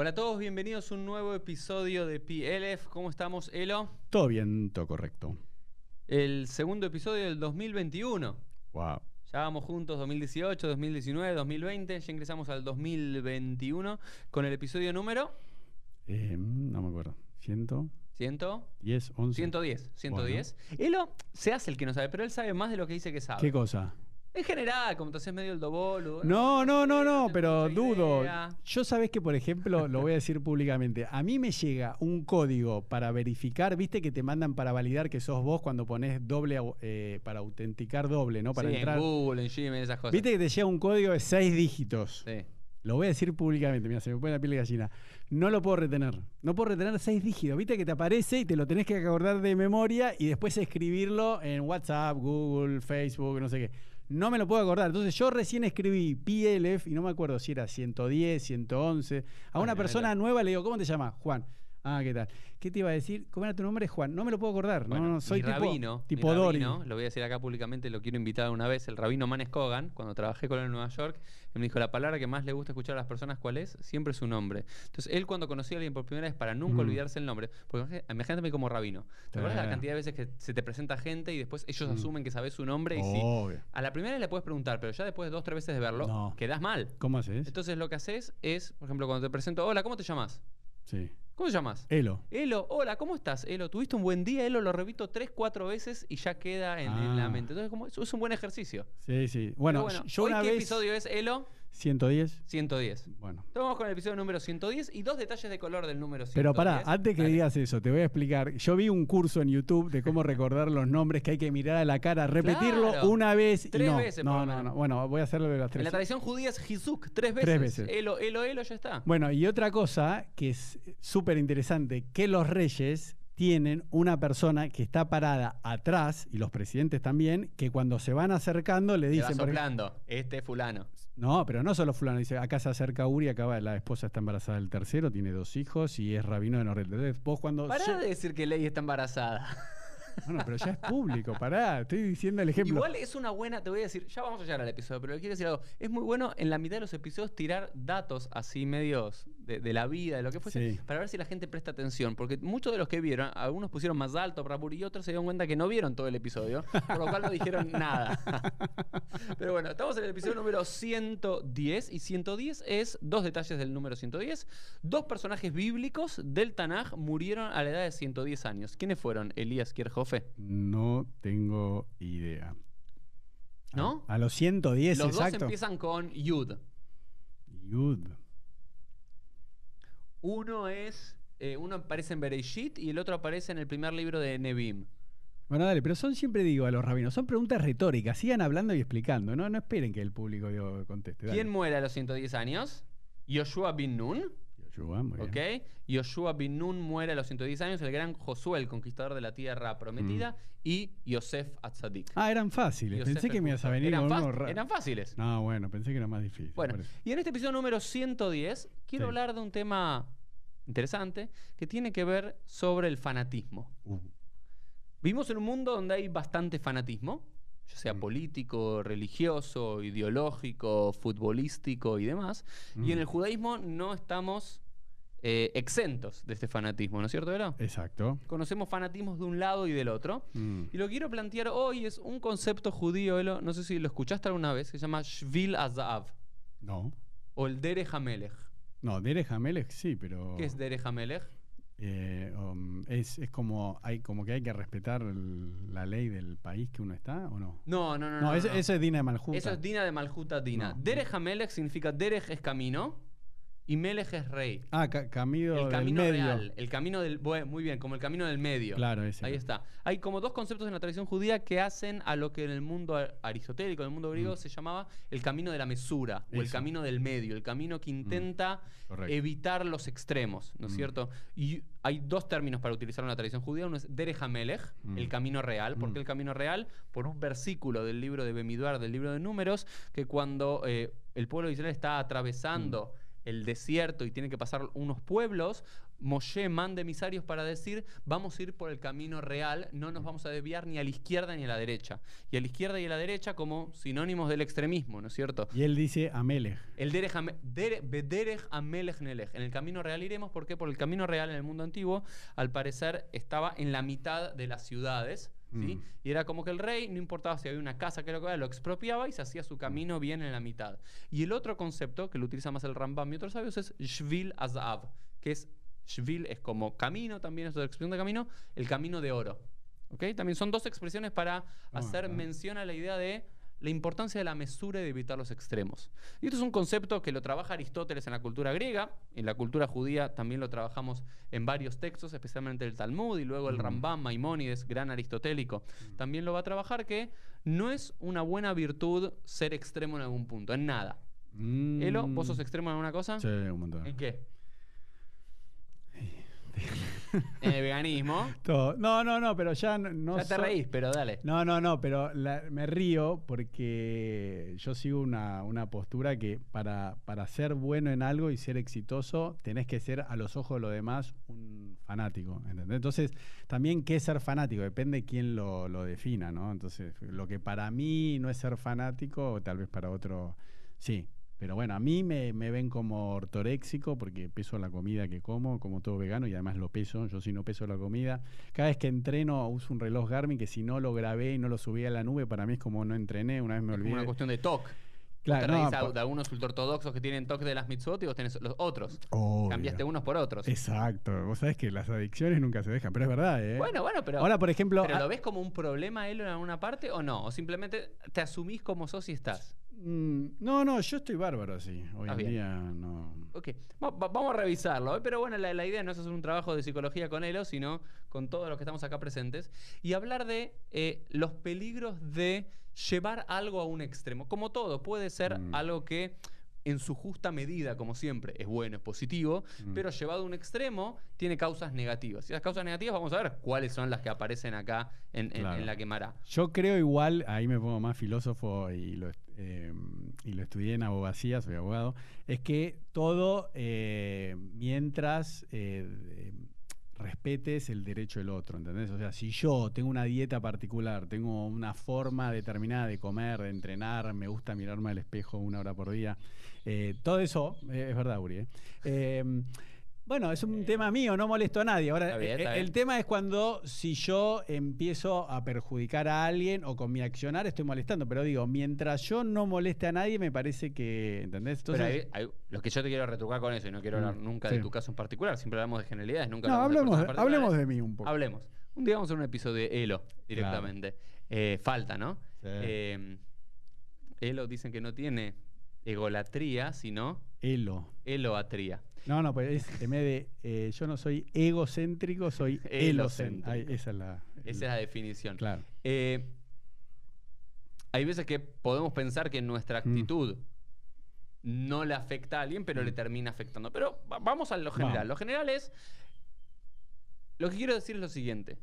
Hola a todos, bienvenidos a un nuevo episodio de PLF. ¿Cómo estamos, Elo? Todo bien, todo correcto. El segundo episodio del 2021. Wow. Ya vamos juntos 2018, 2019, 2020. Ya ingresamos al 2021 con el episodio número Eh, no me acuerdo. ¿Ciento? 100. 10, 11. 110, 110. Elo se hace el que no sabe, pero él sabe más de lo que dice que sabe. ¿Qué cosa? En general, como te haces medio el dobolo. No, no, no, no, pero dudo. Yo sabes que, por ejemplo, lo voy a decir públicamente, a mí me llega un código para verificar, viste que te mandan para validar que sos vos cuando pones doble, eh, para autenticar doble, ¿no? Para sí, entrar. en Google, en Gmail, esas cosas. Viste que te llega un código de seis dígitos. Sí. Lo voy a decir públicamente, mira, se me pone la piel de gallina. No lo puedo retener. No puedo retener seis dígitos. Viste que te aparece y te lo tenés que acordar de memoria y después escribirlo en WhatsApp, Google, Facebook, no sé qué. No me lo puedo acordar. Entonces yo recién escribí PLF y no me acuerdo si era 110, 111. A una Ay, persona nueva le digo, ¿cómo te llamas? Juan. Ah, ¿qué tal? ¿Qué te iba a decir? ¿Cómo era tu nombre? Juan. No me lo puedo acordar. Bueno, no, no, soy mi tipo, rabino, tipo mi rabino, lo voy a decir acá públicamente, lo quiero invitar una vez, el rabino Manes Kogan, cuando trabajé con él en Nueva York, él me dijo, la palabra que más le gusta escuchar a las personas, ¿cuál es? Siempre su nombre. Entonces, él cuando conocía a alguien por primera vez, para nunca Mm. olvidarse el nombre, porque imagínate- como rabino, ¿te acuerdas la cantidad de veces que se te presenta gente y después ellos Mm. asumen que sabes su nombre y sí, a la primera le puedes preguntar, pero ya después de dos, tres veces de verlo, No. quedas mal. ¿Cómo haces? Entonces, lo que haces es, por ejemplo, cuando te presento, hola, ¿cómo te llamas? Sí. ¿Cómo te llamas? Elo. Elo, hola, ¿cómo estás? Elo, ¿tuviste un buen día? Elo, lo repito tres, cuatro veces y ya queda en, en la Ah. mente. Entonces, como, es, un buen ejercicio. Sí, sí. Pero Bueno, yo ¿hoy una qué vez. episodio es, Elo? 110. 110. Bueno. Vamos con el episodio número 110 y dos detalles de color del número 110. Pero pará, antes que Dale. digas eso, te voy a explicar. Yo vi un curso en YouTube de cómo recordar los nombres que hay que mirar a la cara, repetirlo Claro. una vez y Tres no. veces, por no, lo no, menos. no. Bueno, voy a hacerlo de las En tres. la tradición judía es Hizuk, tres veces. Tres veces. Elo, Elo, Elo, ya está. Bueno, y otra cosa que es súper interesante, que los reyes tienen una persona que está parada atrás, y los presidentes también, que cuando se van acercando le Te va dicen... por ejemplo- soplando. Este fulano. No, pero no solo fulano, dice, acá se acerca Uri, acá va, la esposa está embarazada del tercero, tiene dos hijos y es rabino de Norrel. Vos cuando... Pará de decir que Ley está embarazada. Bueno, pero ya es público, pará, estoy diciendo el ejemplo. Igual es una buena, te voy a decir, ya vamos a llegar al episodio, pero le quiero decir algo. Es muy bueno en la mitad de los episodios tirar datos así medios de, de la vida, de lo que fuese, Sí. para ver si la gente presta atención. Porque muchos de los que vieron, algunos pusieron más alto para y otros se dieron cuenta que no vieron todo el episodio, por lo cual no dijeron nada. pero bueno, estamos en el episodio número 110 y 110 es dos detalles del número 110. Dos personajes bíblicos del Tanaj murieron a la edad de 110 años. ¿Quiénes fueron? Elías Kierhofe. No tengo idea. ¿No? A, a los 110, Los dos exacto. empiezan con Yud. Yud. Uno es. eh, uno aparece en Bereshit y el otro aparece en el primer libro de Nebim. Bueno, dale, pero son siempre digo a los rabinos, son preguntas retóricas, sigan hablando y explicando, no, no esperen que el público digo, conteste. dale. ¿Quién muere a los 110 años? Yoshua bin Nun. Yoshua, muy bien. ¿Ok? Yoshua bin Nun muere a los 110 años, el gran Josué, el conquistador de la tierra prometida, y Yosef Atzadik. Ah, eran fáciles, Yosef pensé que me ibas a venir eran, uno ra- eran fáciles. No, bueno, pensé que era más difícil. Bueno, y en este episodio número 110 quiero Sí. hablar de un tema interesante que tiene que ver sobre el fanatismo. Uh, Vivimos en un mundo donde hay bastante fanatismo, ya sea Mm. político, religioso, ideológico, futbolístico y demás. Y Mm. en el judaísmo no estamos eh, exentos de este fanatismo, ¿no es cierto, Vera? exacto. Conocemos fanatismos de un lado y del otro. Mm. Y lo que quiero plantear hoy es un concepto judío, Elo, no sé si lo escuchaste alguna vez, que se llama Shvil Azav, No. o el Derech HaMelech. No, Derech Hamelech sí, pero. ¿Qué es Derech HaMelech? eh, um, es, es como, hay, como que hay que respetar el- la ley del país que uno está, ¿o no? No, no, no. No, no, eso, no. eso es Dina de Maljuta. Eso es Dina de Maljuta Dina. Derech HaMelech significa Derech es camino y Melech es rey. Ah, ca- camino el del camino medio. real, el camino del muy bien, como el camino del medio. Claro, ese. Ahí está. Hay como dos conceptos en la tradición judía que hacen a lo que en el mundo aristotélico, en el mundo griego, Mm. se llamaba el camino de la mesura o el camino del medio, el camino que intenta Correcto. evitar los extremos, ¿no es Mm. cierto? Y hay dos términos para utilizar en la tradición judía. Uno es Derech HaMelech, Mm. el camino real. ¿Por qué Mm. el camino real? Por un versículo del libro de Bemiduar, del libro de Números, que cuando eh, el pueblo de Israel está atravesando Mm. El desierto y tiene que pasar unos pueblos, Moshe manda emisarios para decir, vamos a ir por el camino real, no nos vamos a desviar ni a la izquierda ni a la derecha. Y a la izquierda y a la derecha como sinónimos del extremismo, ¿no es cierto? Y él dice Amelech. El Derech Ame- Dere- Bederech Amelech Nelech. En el camino real iremos, ¿por? Porque el camino real en el mundo antiguo, al parecer, estaba en la mitad de las ciudades. ¿Sí? Mm. Y era como que el rey, no importaba si había una casa que lo, que era, lo expropiaba y se hacía su camino bien en la mitad. Y el otro concepto, que lo utiliza más el Rambam y otros sabios, es Shvil Azav, que es Shvil es como camino, también es otra expresión de camino, el camino de oro. ¿Ok? También son dos expresiones para hacer ah. mención a la idea de la importancia de la mesura y de evitar los extremos. Y esto es un concepto que lo trabaja Aristóteles en la cultura griega, en la cultura judía también lo trabajamos en varios textos, especialmente el Talmud y luego el Mm. Rambam, Maimónides, gran aristotélico, también lo va a trabajar que no es una buena virtud ser extremo en algún punto, en nada. Mm. Elo, ¿vos sos extremo en alguna cosa? Sí, un montón. ¿En qué? el veganismo. Todo. No, no, no, pero ya no, no ya te so- reís, pero dale. No, no, no, pero la- me río porque yo sigo una, una postura que para, para ser bueno en algo y ser exitoso tenés que ser a los ojos de los demás un fanático, ¿entendés? Entonces, también qué es ser fanático, depende quién lo, lo defina, ¿no? Entonces, lo que para mí no es ser fanático, tal vez para otro sí. Pero bueno, a mí me, me ven como ortoréxico porque peso la comida que como, como todo vegano y además lo peso. Yo si no peso la comida. Cada vez que entreno uso un reloj Garmin que si no lo grabé y no lo subí a la nube, para mí es como no entrené. Una vez me Es como olvidé. una cuestión de TOC. Claro, te no, de algunos ultraortodoxos que tienen TOC de las mitzvot y vos tenés los otros. Obvio. Cambiaste unos por otros. Exacto. Vos sabés que las adicciones nunca se dejan, pero es verdad, ¿eh? Bueno, bueno, pero, Ahora, por ejemplo. pero ah, ¿lo ves como un problema él en alguna parte o no? O simplemente te asumís como sos y estás. mm, no, no, yo estoy bárbaro así. Hoy Estás en día no. Ok, Va- va- vamos a revisarlo. ¿eh? Pero bueno, la, la idea no es hacer un trabajo de psicología con Elo, sino con todos los que estamos acá presentes. Y hablar de eh, los peligros de llevar algo a un extremo. Como todo, puede ser Mm. algo que en su justa medida, como siempre, es bueno, es positivo, Mm. pero llevado a un extremo tiene causas negativas. Y las causas negativas vamos a ver cuáles son las que aparecen acá en, en- Claro. en la quemará. Yo creo igual, ahí me pongo más filósofo y lo, eh, y lo estudié en abogacía, soy abogado, es que todo eh, mientras eh, respetes el derecho del otro, ¿entendés? O sea, si yo tengo una dieta particular, tengo una forma determinada de comer, de entrenar, me gusta mirarme al espejo una hora por día, eh, todo eso, eh, es verdad, Uri, ¿eh? Bueno, es un tema mío, no molesto a nadie. Ahora, Está bien, eh, el tema es cuando si yo empiezo a perjudicar a alguien o con mi accionar estoy molestando, pero digo, mientras yo no moleste a nadie, me parece que, ¿entendés? Pero Entonces, hay- hay- lo que yo te quiero retrucar con eso, y no quiero hablar Mm, nunca sí. de tu caso en particular, siempre hablamos de generalidades, nunca no, hablamos de hablemos, de, hablemos de mí un poco. Hablemos. Un día vamos a hacer un episodio de Elo directamente. Eh, falta, ¿no? Sí. Eh, Elo dicen que no tiene egolatría, sino Elo. eloatría. No, no, pues es en vez de eh, yo no soy egocéntrico, soy elocéntrico. Ay, esa es la. Esa es la definición. Claro. Eh, hay veces que podemos pensar que nuestra Mm. actitud no le afecta a alguien, pero Mm. le termina afectando. Pero va- vamos a lo general. Lo general es. Lo que quiero decir es lo siguiente.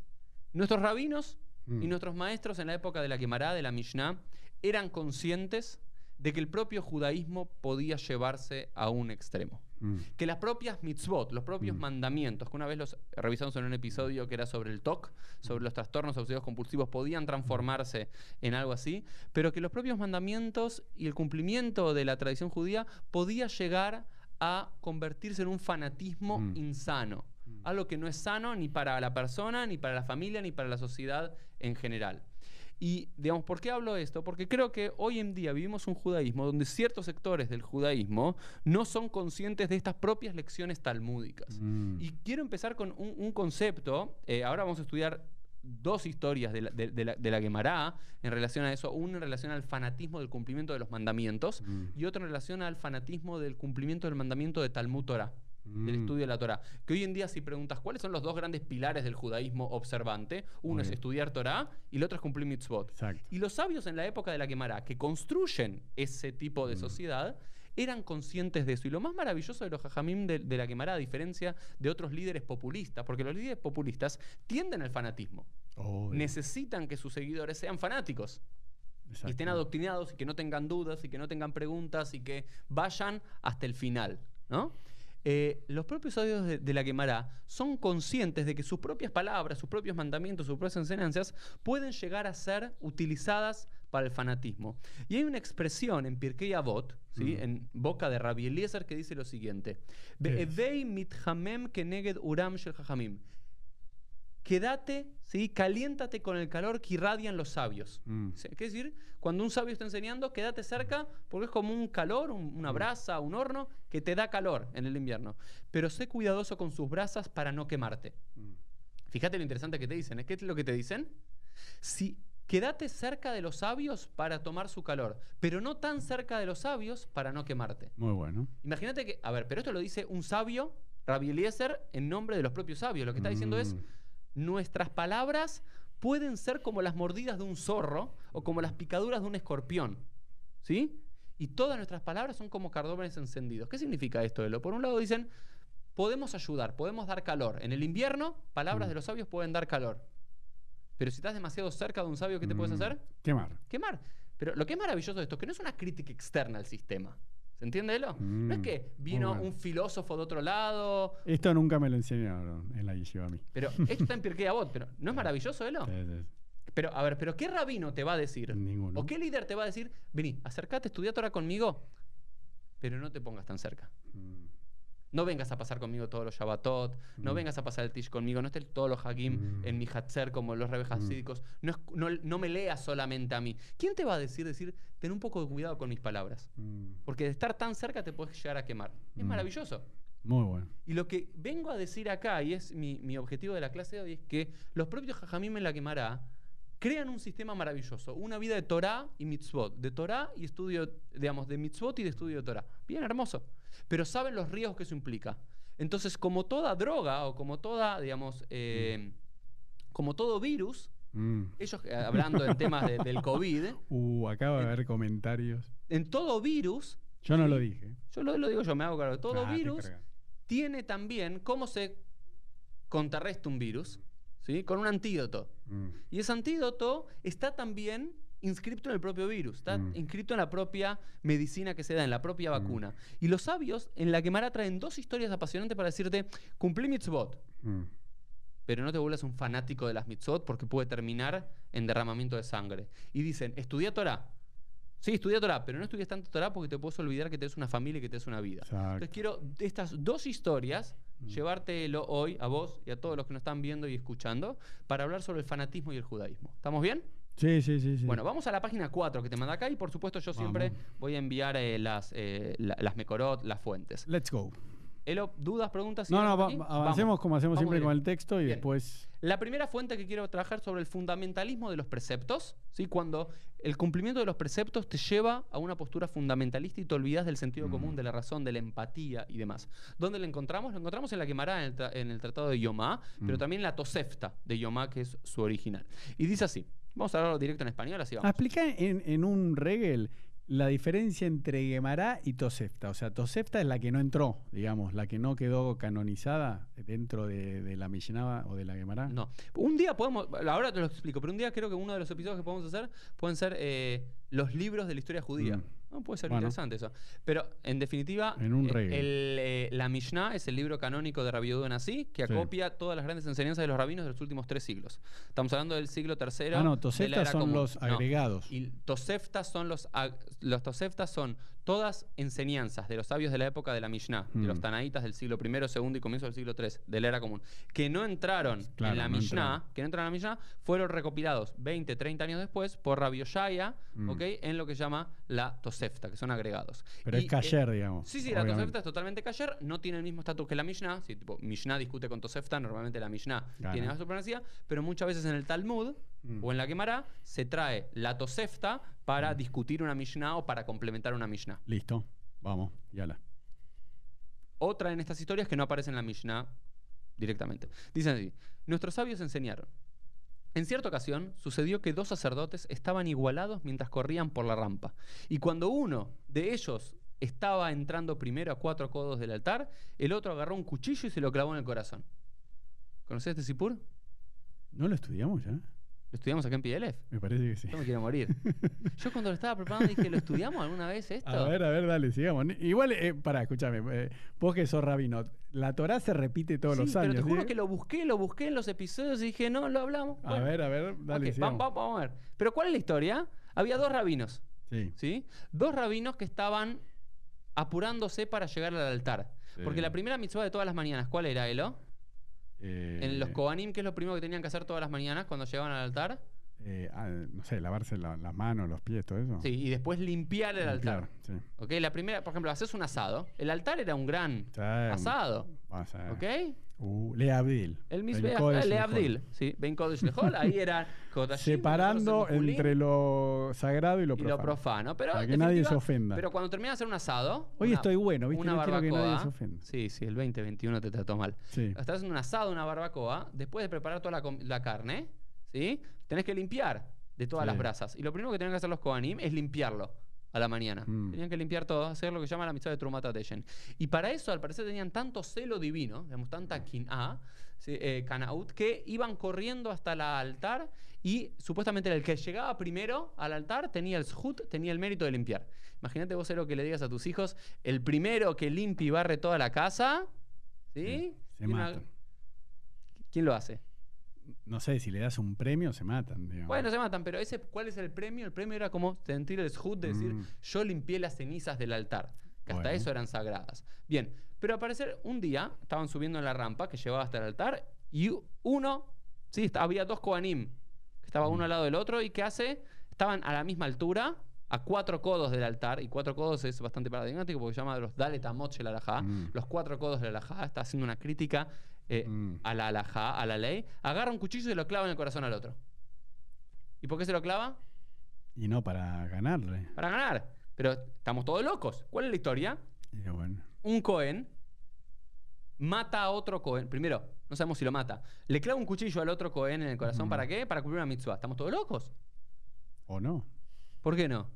Nuestros rabinos Mm. y nuestros maestros en la época de la Gemara, de la Mishnah, eran conscientes de que el propio judaísmo podía llevarse a un extremo. Mm. Que las propias mitzvot, los propios Mm. mandamientos, que una vez los revisamos en un episodio que era sobre el TOC, sobre los trastornos obsesivos compulsivos, podían transformarse en algo así, pero que los propios mandamientos y el cumplimiento de la tradición judía podía llegar a convertirse en un fanatismo Mm. insano. Mm. Algo que no es sano ni para la persona, ni para la familia, ni para la sociedad en general. Y, digamos, ¿por qué hablo esto? Porque creo que hoy en día vivimos un judaísmo donde ciertos sectores del judaísmo no son conscientes de estas propias lecciones talmúdicas. Mm. Y quiero empezar con un, un concepto. eh, ahora vamos a estudiar dos historias de la, de, de la, de la Gemara en relación a eso. Una en relación al fanatismo del cumplimiento de los mandamientos Mm. y otra en relación al fanatismo del cumplimiento del mandamiento de Talmud Torah del Mm. estudio de la Torah. Que hoy en día si preguntas cuáles son los dos grandes pilares del judaísmo observante, uno Muy es bien. estudiar Torah y el otro es cumplir mitzvot. Exacto. Y los sabios en la época de la Gemara que construyen ese tipo de Mm. sociedad eran conscientes de eso. Y lo más maravilloso de los jajamim de, de la Gemara, a diferencia de otros líderes populistas, porque los líderes populistas tienden al fanatismo. Necesitan que sus seguidores sean fanáticos y estén adoctrinados y que no tengan dudas y que no tengan preguntas y que vayan hasta el final. ¿no? Eh, los propios sabios de, de la Gemara son conscientes de que sus propias palabras, sus propios mandamientos, sus propias enseñanzas pueden llegar a ser utilizadas para el fanatismo. Y hay una expresión en Pirkei Avot, ¿sí? Mm. en boca de Rabbi Eliezer, que dice lo siguiente: "Be'evei mithamem keneged uram shel chachamim". Quédate, ¿sí? caliéntate con el calor que irradian los sabios. Mm. Sí, ¿Qué decir? Cuando un sabio está enseñando, quédate cerca porque es como un calor, un- una brasa, un horno que te da calor en el invierno. Pero sé cuidadoso con sus brasas para no quemarte. Mm. Fíjate lo interesante que te dicen. ¿eh? ¿Qué es lo que te dicen? Si quédate cerca de los sabios para tomar su calor, pero no tan cerca de los sabios para no quemarte. Muy bueno. Imagínate que, a ver, pero esto lo dice un sabio, Rabbi Eliezer, en nombre de los propios sabios. Lo que está diciendo es, Mm. Nuestras palabras pueden ser como las mordidas de un zorro o como las picaduras de un escorpión. ¿Sí? Y todas nuestras palabras son como cardómenes encendidos. ¿Qué significa esto, Elo? Por un lado dicen, podemos ayudar, podemos dar calor. En el invierno, palabras Mm. de los sabios pueden dar calor. Pero si estás demasiado cerca de un sabio, ¿qué te puedes Mm. hacer? Quemar. Quemar. Pero lo que es maravilloso de esto es que no es una crítica externa al sistema. ¿Se entiende, Elo? No es Mm, que vino bueno. un filósofo de otro lado. Esto nunca me lo enseñaron en la yeshiva a mí. Pero esto está en Pirkei Avot, pero ¿no es maravilloso, Elo? Sí, sí, Pero, a ver, ¿pero qué rabino te va a decir? Ninguno. ¿O qué líder te va a decir? Vení, acércate, estudia Torah conmigo, pero no te pongas tan cerca. Mm. No vengas a pasar conmigo todos los Shabbatot, no Mm. vengas a pasar el Tish conmigo, no estés todos los Hagim Mm. en mi Hatzer como los rebes hasídicos, no, es- no, no me leas solamente a mí. ¿Quién te va a decir, decir, ten un poco de cuidado con mis palabras? Mm. Porque de estar tan cerca te puedes llegar a quemar. Es Mm. maravilloso. Muy bueno. Y lo que vengo a decir acá, y es mi, mi objetivo de la clase de hoy, es que los propios Jajamim en la quemará crean un sistema maravilloso, una vida de Torah y mitzvot, de Torah y estudio, digamos, de mitzvot y de estudio de Torah. Bien hermoso. Pero saben los riesgos que eso implica. Entonces, como toda droga o como toda, digamos, eh, como todo virus, Mm. ellos, eh, hablando en temas de- del COVID, Uh, acaba de haber comentarios. en todo virus, Yo no lo dije. yo lo, lo digo yo, me hago cargo, todo Ah, virus tiene también cómo se contrarresta un virus, ¿sí? Con un antídoto. Mm. Y ese antídoto está también inscrito en el propio virus, está Mm. inscrito en la propia medicina que se da, en la propia vacuna. Y los sabios en la Gemara traen dos historias apasionantes para decirte, cumplí mitzvot, Mm. pero no te vuelvas un fanático de las mitzvot porque puede terminar en derramamiento de sangre. Y dicen, estudia Torah. Sí, estudia Torah, pero no estudies tanto Torah porque te puedes olvidar que tienes una familia y que tienes una vida. Entonces Exacto. quiero de estas dos historias Mm. llevártelo hoy a vos y a todos los que nos están viendo y escuchando para hablar sobre el fanatismo y el judaísmo. ¿Estamos bien? Sí, sí, sí. sí. Bueno, vamos a la página 4 que te manda acá y por supuesto yo siempre Vamos. voy a enviar eh, las, eh, la- las Mecorot, las fuentes. Let's go. Elo, ¿dudas, preguntas? No, no, avancemos Vamos. como hacemos Vamos siempre con el directo. texto y Bien. después. La primera fuente que quiero trabajar sobre el fundamentalismo de los preceptos, ¿sí? cuando el cumplimiento de los preceptos te lleva a una postura fundamentalista y te olvidas del sentido Mm. común, de la razón, de la empatía y demás. ¿Dónde lo encontramos? Lo encontramos en la Gemara, en el, tra- en el Tratado de Yomá, pero Mm. también en la Tosefta de Yomá, que es su original. Y dice así, vamos a hablarlo directo en español, así vamos. explica en, en un regel la diferencia entre Gemara y Tosefta. O sea, Tosefta es la que no entró, digamos, la que no quedó canonizada dentro de, de la Mishnah o de la Gemara. No. Un día podemos, ahora te lo explico, pero un día creo que uno de los episodios que podemos hacer pueden ser eh, los libros de la historia judía. Mm. No, puede ser Bueno. interesante eso. Pero en definitiva, En un eh, el, eh, la Mishnah es el libro canónico de Rabbi Yehuda que Sí. acopia todas las grandes enseñanzas de los rabinos de los últimos tres siglos. Estamos hablando del siglo tercero. Ah, no, Tosefta son común. los No. agregados. Y Toseftas son los, los Toseftas son todas enseñanzas de los sabios de la época de la Mishnah, de Mm. los Tanaitas del siglo I, segundo y comienzo del siglo III, de la era común, que no entraron Claro, en la no Mishnah, entraron. que no entraron en la Mishnah, fueron recopilados 20, 30 años después por Rabbi Oshaya, Mm. ¿ok? en lo que se llama la Tosefta, que son agregados. Pero Y, es eh, Kasher, digamos. Sí, sí, la. Tosefta es totalmente kasher, no tiene el mismo estatus que la Mishnah. Si tipo, Mishnah discute con Tosefta, normalmente la Mishnah Gana. tiene más supremacía, pero muchas veces en el Talmud Mm. o en la Gemara se trae la Tosefta para discutir una Mishnah o para complementar una Mishnah. Listo. Vamos, yala. Otra en estas historias que no aparece en la Mishnah directamente. Dicen así: Nuestros sabios enseñaron. En cierta ocasión sucedió que dos sacerdotes estaban igualados mientras corrían por la rampa. Y cuando uno de ellos estaba entrando primero a cuatro codos del altar, el otro agarró un cuchillo y se lo clavó en el corazón. ¿Conocés este Sipur? ¿No lo estudiamos ya? Estudiamos acá en PLF. Me parece que sí. Yo me quiero morir. Yo cuando lo estaba preparando dije, ¿lo estudiamos alguna vez esto? A ver, a ver, dale, sigamos. Igual, eh, pará, escúchame. eh, vos que sos rabino, la Torá se repite todos Sí, los años. pero te juro ¿sí? que lo busqué, lo busqué en los episodios y dije, no, lo hablamos. A ver, a ver, dale, ok, sigamos. vamos, vamos a ver. Pero ¿cuál es la historia? Había dos rabinos, Sí. ¿sí? Dos rabinos que estaban apurándose para llegar al altar. Porque la primera mitzvah de todas las mañanas, ¿cuál era, Elo? Eh, En los Kohanim, ¿qué es lo primero que tenían que hacer todas las mañanas cuando llegaban al altar? eh, ah, no sé, lavarse la- las manos, los pies, todo eso. Sí, y después limpiar el altar. Limpiar, sí. ¿Ok? La primera, por ejemplo, haces un asado. El altar era un gran Sí, asado. ver. ¿Ok? Uh, Le Abdil. El Lehol. Abdil, sí, Ben Kodesh Lehol, ahí era Kodashim, Separando entre lo sagrado y lo y profano. lo profano. Pero, Para que nadie se ofenda. Pero cuando termina de hacer un asado. Hoy una- estoy bueno, ¿viste? Una No quiero que nadie barbacoa. se ofenda. Sí, sí, el 2021 te trató mal. Sí. Estás haciendo un asado, una barbacoa, después de preparar toda la, carne, ¿sí? Tenés que limpiar de todas Sí. las brasas. Y lo primero que tienen que hacer los Kohanim es limpiarlo a la mañana. Mm. Tenían que limpiar todo, hacer lo que llama la amistad de Trumat Ateyen. Y para eso, al parecer, tenían tanto celo divino, digamos, tanta sí, eh, que iban corriendo hasta el altar y supuestamente el que llegaba primero al altar tenía el tenía el mérito de limpiar. Imagínate vos, lo que le digas a tus hijos, el primero que limpia y barre toda la casa, ¿sí? Se Y una- matan. ¿Quién lo hace? No sé, si le das un premio, se matan. digamos. Bueno, se matan, pero ese, ¿cuál es el premio? El premio era como sentir el zhut de decir, Mm. yo limpié las cenizas del altar, que hasta eso eran sagradas. Bien, pero al parecer un día estaban subiendo en la rampa que llevaba hasta el altar y uno, sí, había dos Koanim, que estaba uno Mm. al lado del otro y que hace, estaban a la misma altura, a cuatro codos del altar, y cuatro codos es bastante paradigmático porque se llama los Dalet Amot el alajá, Mm. los cuatro codos del alajá, está haciendo una crítica eh, Mm. a la alajá, a la ley, agarra un cuchillo y se lo clava en el corazón al otro. ¿Y por qué se lo clava? Y no para ganarle. Para ganar. Pero estamos todos locos. ¿Cuál es la historia? Y bueno. Un Cohen mata a otro Cohen. Primero, no sabemos si lo mata. Le clava un cuchillo al otro Cohen en el corazón. Ujú. ¿Para qué? Para cumplir una mitzvah. ¿Estamos todos locos? ¿O no? ¿Por qué no?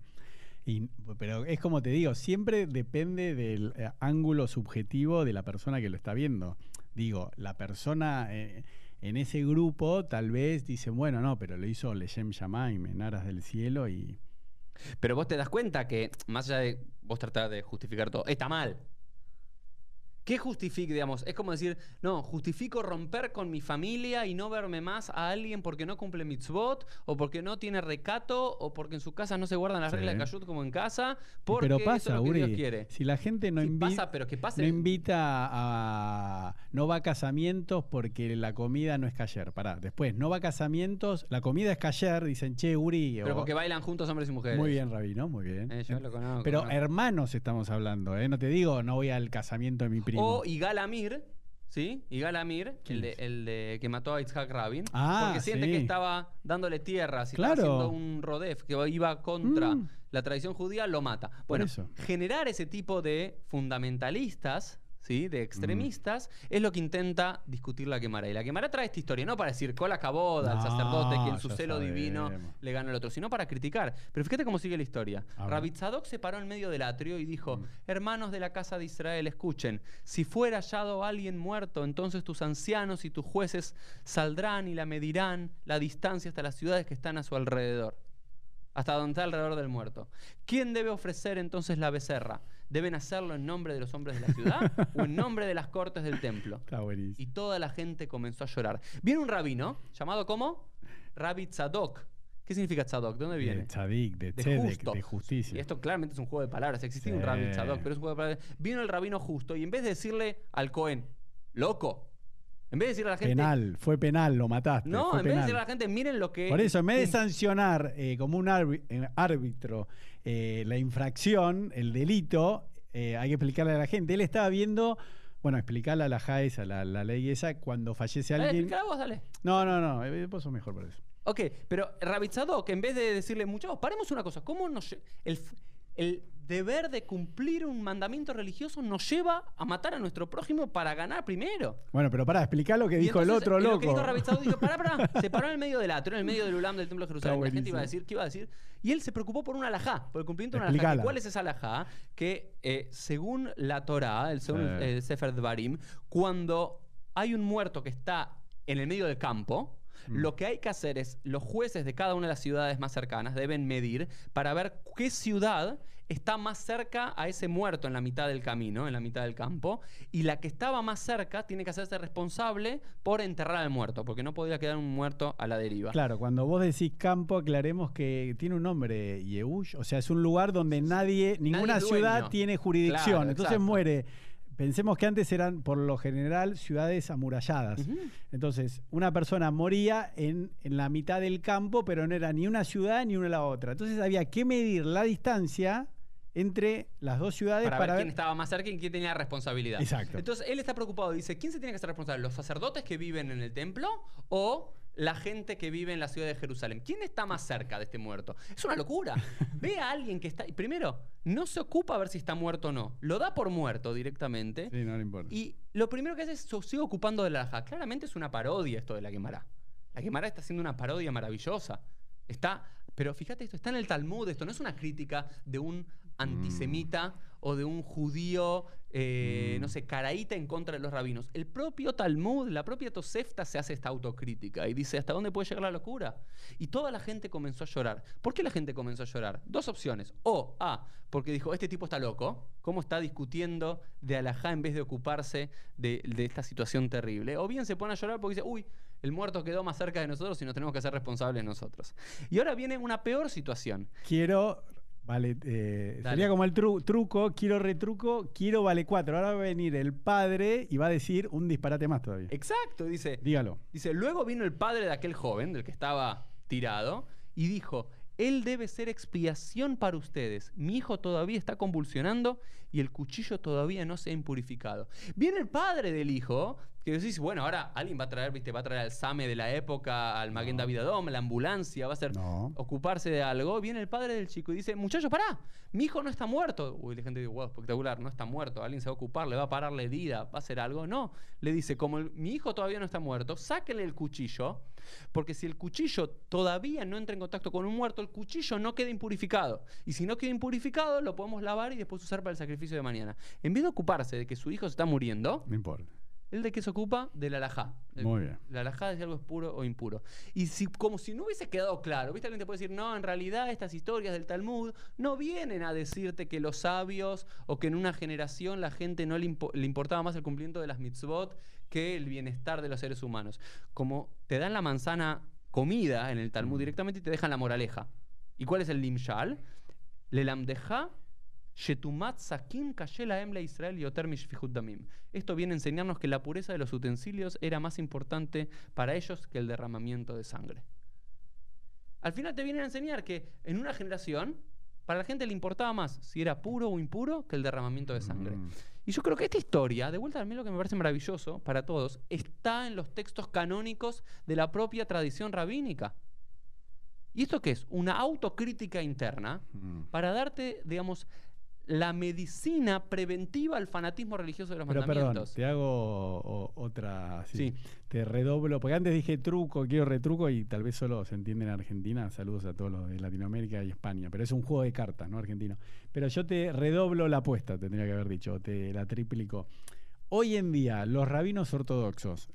Y- pero es como te digo, siempre depende del eh, ángulo subjetivo de la persona que lo está viendo. Digo, la persona eh, en ese grupo tal vez dice, bueno, no, pero lo hizo Leshem Shamaim en aras del cielo y... Pero vos te das cuenta que, más allá de vos tratar de justificar todo, está mal. ¿Qué justifica, digamos? Es como decir, no, justifico romper con mi familia y no verme más a alguien porque no cumple mitzvot, o porque no tiene recato, o porque en su casa no se guardan las Sí. reglas de Kashrut como en casa, porque pero eso pasa, es lo que Dios Uri, quiere. si la gente no, Sí, invi- pasa, pero que pase. no invita a... no va a casamientos porque la comida no es cayer. Pará, después, no va a casamientos, la comida es cayer, dicen, che, Uri... pero porque bailan juntos hombres y mujeres. Muy bien, Rabino, muy bien. Eh, yo lo conozco, Pero conozco. hermanos estamos hablando, ¿eh? No te digo, no voy al casamiento de mi primo. O Igal Amir, ¿sí? Igal Amir, ¿Quién el de, es? el de que mató a Itzhak Rabin. Ah, porque siente sí. que estaba dándole tierras y Claro. estaba haciendo un rodef que iba contra Mm. la tradición judía, lo mata. Bueno, generar ese tipo de fundamentalistas. ¿Sí? De extremistas, Mm. es lo que intenta discutir la Quemara. Y la Quemara trae esta historia, no para decir cola caboda al sacerdote que en su celo divino le gana al otro, sino para criticar. Pero fíjate cómo sigue la historia. Rabbi Tzadok se paró en medio del atrio y dijo: Mm. Hermanos de la casa de Israel, escuchen. Si fuera hallado alguien muerto, entonces tus ancianos y tus jueces saldrán y la medirán la distancia hasta las ciudades que están a su alrededor. Hasta donde está alrededor del muerto. ¿Quién debe ofrecer entonces la becerra? ¿Deben hacerlo en nombre de los hombres de la ciudad o en nombre de las cortes del templo? Está buenísimo. Y toda la gente comenzó a llorar. Viene un rabino, llamado como Rabbi Tzadok. ¿Qué significa Tzadok? ¿De dónde viene? De tzadik, de De tzedek, justo. de justicia. Y esto claramente es un juego de palabras. Existía un Sí. Rabbi Tzadok, pero es un juego de palabras. Vino el rabino justo y en vez de decirle al Cohen, loco, en vez de decirle a la gente. penal, fue penal, lo mataste. No, en vez de decirle a la gente, miren lo que. Por eso, en vez de sancionar eh, como un árbi- árbitro eh, la infracción, el delito, eh, hay que explicarle a la gente. Él estaba viendo, bueno, explicarle a la JA esa, la, la ley esa, cuando fallece Dale, alguien. explícala vos, dale. No, no, no, eh, vos sos mejor por eso. Ok, pero Rabbi Tzadok, en vez de decirle, muchachos, paremos una cosa, ¿cómo nos el, el deber de cumplir un mandamiento religioso nos lleva a matar a nuestro prójimo para ganar primero? Bueno, pero pará, explicar lo que Y dijo el otro eh, loco. Lo que dijo dijo, pará, pará, se paró en el medio del atrio, en el medio del ulam del templo de Jerusalén. La gente iba a decir, ¿qué iba a decir? Y él se preocupó por una alajá, por el cumplimiento de una alajá. Explicala. ¿Y ¿Cuál es esa alajá? Que eh, según la Torá, el, según Sí. el Sefer Dvarim, cuando hay un muerto que está en el medio del campo, Mm. Lo que hay que hacer es, los jueces de cada una de las ciudades más cercanas deben medir para ver qué ciudad está más cerca a ese muerto en la mitad del camino, en la mitad del campo, y la que estaba más cerca tiene que hacerse responsable por enterrar al muerto, porque no podía quedar un muerto a la deriva. Claro, cuando vos decís campo, aclaremos que tiene un nombre, Yehush, o sea, es un lugar donde nadie, ninguna ciudad tiene jurisdicción. Claro, Entonces exacto. muere. Pensemos que antes eran, por lo general, ciudades amuralladas. Entonces, una persona moría en, en la mitad del campo, pero no era ni una ciudad ni una la otra. Entonces había que medir la distancia entre las dos ciudades Para, para, ver quién estaba más cerca y quién tenía responsabilidad. Exacto. Entonces él está preocupado. Dice, ¿quién se tiene que hacer responsable? ¿Los sacerdotes que viven en el templo o la gente que vive en la ciudad de Jerusalén? ¿Quién está más cerca de este muerto? Es una locura. Ve a alguien que está... Primero, no se ocupa a ver si está muerto o no. Lo da por muerto directamente. Sí, no le importa. Y lo primero que hace es se sigue ocupando de la alhaja. Claramente es una parodia esto de la Gemara. La Gemara está haciendo una parodia maravillosa. Está, pero fíjate esto, está en el Talmud, esto no es una crítica de un antisemita o de un judío, eh, Mm. no sé, caraíta en contra de los rabinos. El propio Talmud, la propia Tosefta se hace esta autocrítica y dice, ¿hasta dónde puede llegar la locura? Y toda la gente comenzó a llorar. ¿Por qué la gente comenzó a llorar? Dos opciones. O, A, porque dijo, este tipo está loco, ¿cómo está discutiendo de alajá en vez de ocuparse de, de esta situación terrible? O bien se pone a llorar porque dice, uy, el muerto quedó más cerca de nosotros y nos tenemos que hacer responsables nosotros. Y ahora viene una peor situación. Quiero. Vale, eh, sería como el tru- truco, quiero retruco, quiero vale 4. Ahora va a venir el padre y va a decir un disparate más todavía. Exacto, dice, Dígalo. Dice, luego vino el padre de aquel joven, del que estaba tirado, y dijo, él debe ser expiación para ustedes. Mi hijo todavía está convulsionando y el cuchillo todavía no se ha impurificado. Viene el padre del hijo, que decís, bueno, ahora alguien va a traer, viste, va a traer al SAME de la época, al Maguen. David Adom, la ambulancia, va a ser No. ocuparse de algo. Viene el padre del chico y dice, muchachos, pará, mi hijo no está muerto. Uy, la gente dice, wow, espectacular, no está muerto, alguien se va a ocupar, le va a parar la herida, va a hacer algo. No, le dice, como el- mi hijo todavía no está muerto, sáquenle el cuchillo, porque si el cuchillo todavía no entra en contacto con un muerto, el cuchillo no queda impurificado. Y si no queda impurificado, lo podemos lavar y después usar para el sacrificio de mañana. En vez de ocuparse de que su hijo se está muriendo, No importa. ¿Él de qué se ocupa? Del alajá. El- Muy bien. la alajá de si algo es puro o impuro. Y si, como si no hubiese quedado claro, ¿viste? Alguien te puede decir, no, en realidad estas historias del Talmud no vienen a decirte que los sabios o que en una generación la gente no le, impo- le importaba más el cumplimiento de las mitzvot que el bienestar de los seres humanos. Como te dan la manzana comida en el Talmud Mm. directamente y te dejan la moraleja. ¿Y cuál es el limshal? Le lamdeja Esto viene a enseñarnos que la pureza de los utensilios era más importante para ellos que el derramamiento de sangre. Al final te vienen a enseñar que en una generación, para la gente le importaba más si era puro o impuro que el derramamiento de sangre. Mm. Y yo creo que esta historia, de vuelta a mí lo que me parece maravilloso para todos, está en los textos canónicos de la propia tradición rabínica. ¿Y esto qué es? Una autocrítica interna Mm. para darte, digamos, la medicina preventiva al fanatismo religioso de los Pero perdón, te hago o- otra. sí, Sí. Te redoblo, porque antes dije truco, quiero retruco y tal vez solo se entiende en Argentina. Saludos a todos los de Latinoamérica y España, pero es un juego de cartas, ¿no? Argentino. Pero yo te redoblo la apuesta, tendría que haber dicho, te la triplico. Hoy en día, ¿los rabinos ortodoxos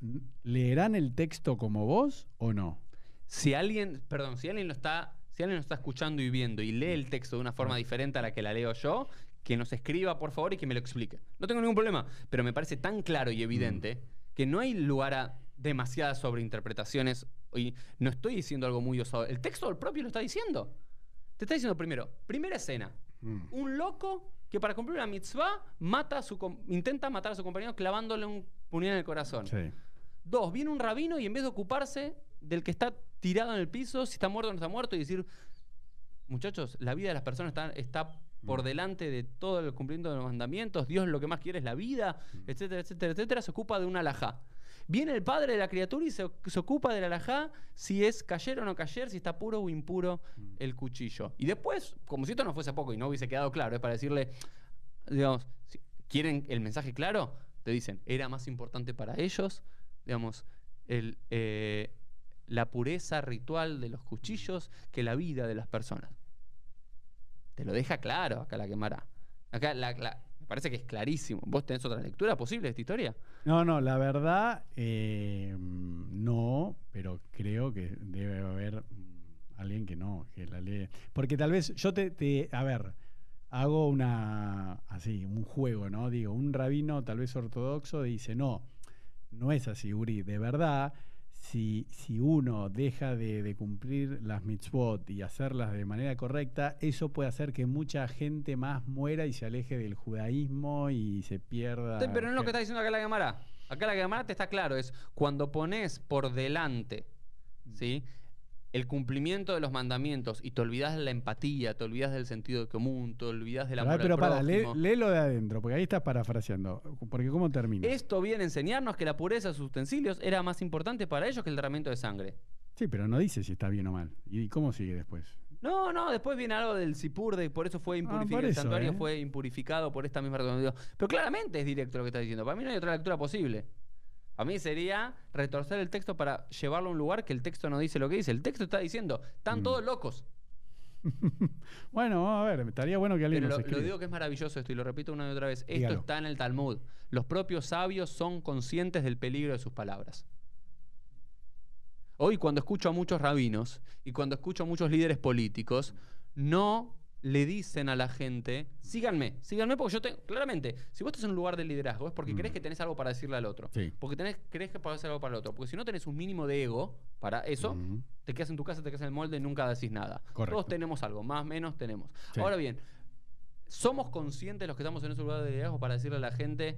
leerán el texto como vos o no? Si alguien, perdón, si alguien lo está, si alguien lo está escuchando y viendo y lee el texto de una forma diferente a la que la leo yo, que nos escriba por favor y que me lo explique. No tengo ningún problema, pero me parece tan claro y evidente que no hay lugar a demasiadas sobreinterpretaciones y no estoy diciendo algo muy osado. El texto del propio lo está diciendo. Te está diciendo primero, primera escena, Mm. un loco que para cumplir una mitzvah mata a su intenta matar a su compañero clavándole un puñal en el corazón. Sí. Dos, viene un rabino y en vez de ocuparse del que está tirado en el piso, si está muerto o no está muerto, y decir, muchachos, la vida de las personas está, está por delante de todo el cumplimiento de los mandamientos, Dios lo que más quiere es la vida, etcétera, etcétera, etcétera, se ocupa de una alajá. Viene el padre de la criatura y se, se ocupa de la alajá si es cayer o no cayer, si está puro o impuro el cuchillo. Y después, como si esto no fuese poco y no hubiese quedado claro, es para decirle, digamos, si quieren el mensaje claro, te dicen, era más importante para ellos, digamos, el, eh, la pureza ritual de los cuchillos que la vida de las personas. Te lo deja claro acá la quemará. Acá Me parece que es clarísimo. ¿Vos tenés otra lectura posible de esta historia? No, no, la verdad, eh, no, pero creo que debe haber alguien que no, que la lee. Porque tal vez yo te, te- a ver, hago una, así, un juego, ¿no? Digo, un rabino tal vez ortodoxo dice, no, no es así, Uri, de verdad, si, si uno deja de, de cumplir las mitzvot y hacerlas de manera correcta, eso puede hacer que mucha gente más muera y se aleje del judaísmo y se pierda. Sí, Pero no es lo que está diciendo acá la Gemara. Acá la Gemara te está claro, es cuando pones por delante, ¿sí? El cumplimiento de los mandamientos y te olvidas de la empatía, te olvidas del sentido común, te olvidas del Pero, amor pero al para, léelo de adentro, porque ahí estás parafraseando. Porque ¿cómo termina? Esto viene a enseñarnos que la pureza de sus utensilios era más importante para ellos que el tratamiento de sangre. Sí, pero no dice si está bien o mal. ¿Y cómo sigue después? No, no, después viene algo del Sipur, de por eso fue impurificado. Ah, por el santuario ¿eh? fue impurificado por esta misma razón. Pero claramente es directo lo que está diciendo. Para mí no hay otra lectura posible. A mí sería retorcer el texto para llevarlo a un lugar que el texto no dice lo que dice. El texto está diciendo, están Mm. todos locos. Bueno, vamos a ver, estaría bueno que alguien Pero lo, digo que es maravilloso esto y lo repito una y otra vez. Esto Dígalo. está en el Talmud. Los propios sabios son conscientes del peligro de sus palabras. Hoy cuando escucho a muchos rabinos y cuando escucho a muchos líderes políticos, no le dicen a la gente, síganme, síganme porque yo tengo, claramente, si vos estás en un lugar de liderazgo es porque Mm. crees que tenés algo para decirle al otro. Sí. Porque tenés, crees que podés hacer algo para el otro. Porque si no tenés un mínimo de ego para eso, te quedas en tu casa, te quedas en el molde y nunca decís nada. Correcto. Todos tenemos algo, más menos tenemos. Sí. Ahora bien, ¿somos conscientes los que estamos en ese lugar de liderazgo para decirle a la gente,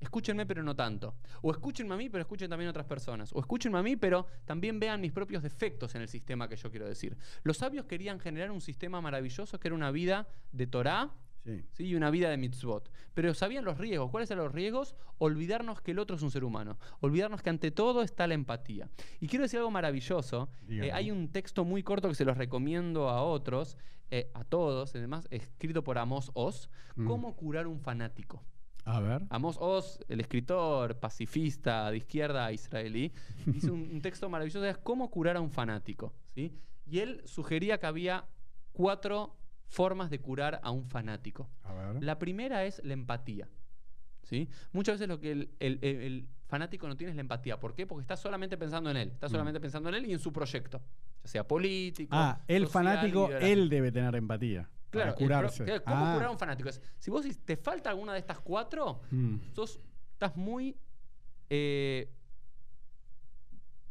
escúchenme pero no tanto? O escúchenme a mí pero escuchen también a otras personas. O escúchenme a mí pero también vean mis propios defectos en el sistema que yo quiero decir. Los sabios querían generar un sistema maravilloso que era una vida de Torah Sí. ¿sí? y una vida de mitzvot. Pero sabían los riesgos. ¿Cuáles eran los riesgos? Olvidarnos que el otro es un ser humano. Olvidarnos que ante todo está la empatía. Y quiero decir algo maravilloso. Eh, hay un texto muy corto que se los recomiendo a otros, eh, a todos, además, escrito por Amos Oz, Mm. Cómo curar un fanático. A ver. Amos Oz, el escritor pacifista de izquierda israelí, hizo un, un texto maravilloso de cómo curar a un fanático. ¿sí? Y él sugería que había cuatro formas de curar a un fanático. A ver. La primera es la empatía. ¿sí? Muchas veces lo que el, el- el- el fanático no tiene es la empatía. ¿Por qué? Porque está solamente pensando en él. Está Mm. solamente pensando en él y en su proyecto. Ya sea político. Ah, el social, fanático, él debe tener empatía. Claro, pro- curarse. claro, ¿Cómo Ah. curar a un fanático? Es, si vos te falta alguna de estas cuatro, Mm. sos, estás muy. eh,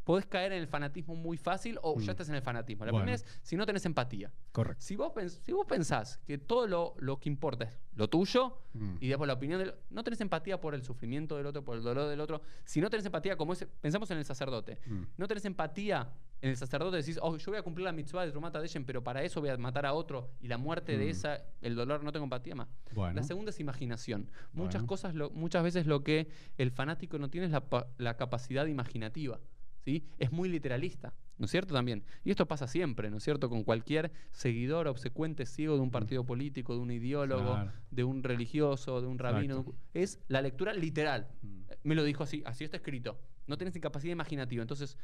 podés caer en el fanatismo muy fácil o Mm. ya estás en el fanatismo. La Bueno. primera es si no tenés empatía. Correcto. Si vos, pens- si vos pensás que todo lo, lo que importa es lo tuyo Mm. y después la opinión del no tenés empatía por el sufrimiento del otro, por el dolor del otro. Si no tenés empatía, como ese, pensamos en el sacerdote, Mm. no tenés empatía en el sacerdote, decís, oh, yo voy a cumplir la mitzvah de Trumata Deshen, pero para eso voy a matar a otro y la muerte de Mm. esa, el dolor, no tengo empatía más. Bueno. La segunda es imaginación. Muchas cosas, lo- muchas veces lo que el fanático no tiene es la capacidad imaginativa. ¿Sí? Es muy literalista, ¿no es cierto? También. Y esto pasa siempre, ¿no es cierto? Con cualquier seguidor obsecuente ciego de un partido político, de un ideólogo, Claro. de un religioso, de un rabino. Exacto. Es la lectura literal. Mm. Eh, Me lo dijo así, así está escrito. No tienes capacidad imaginativa. Entonces,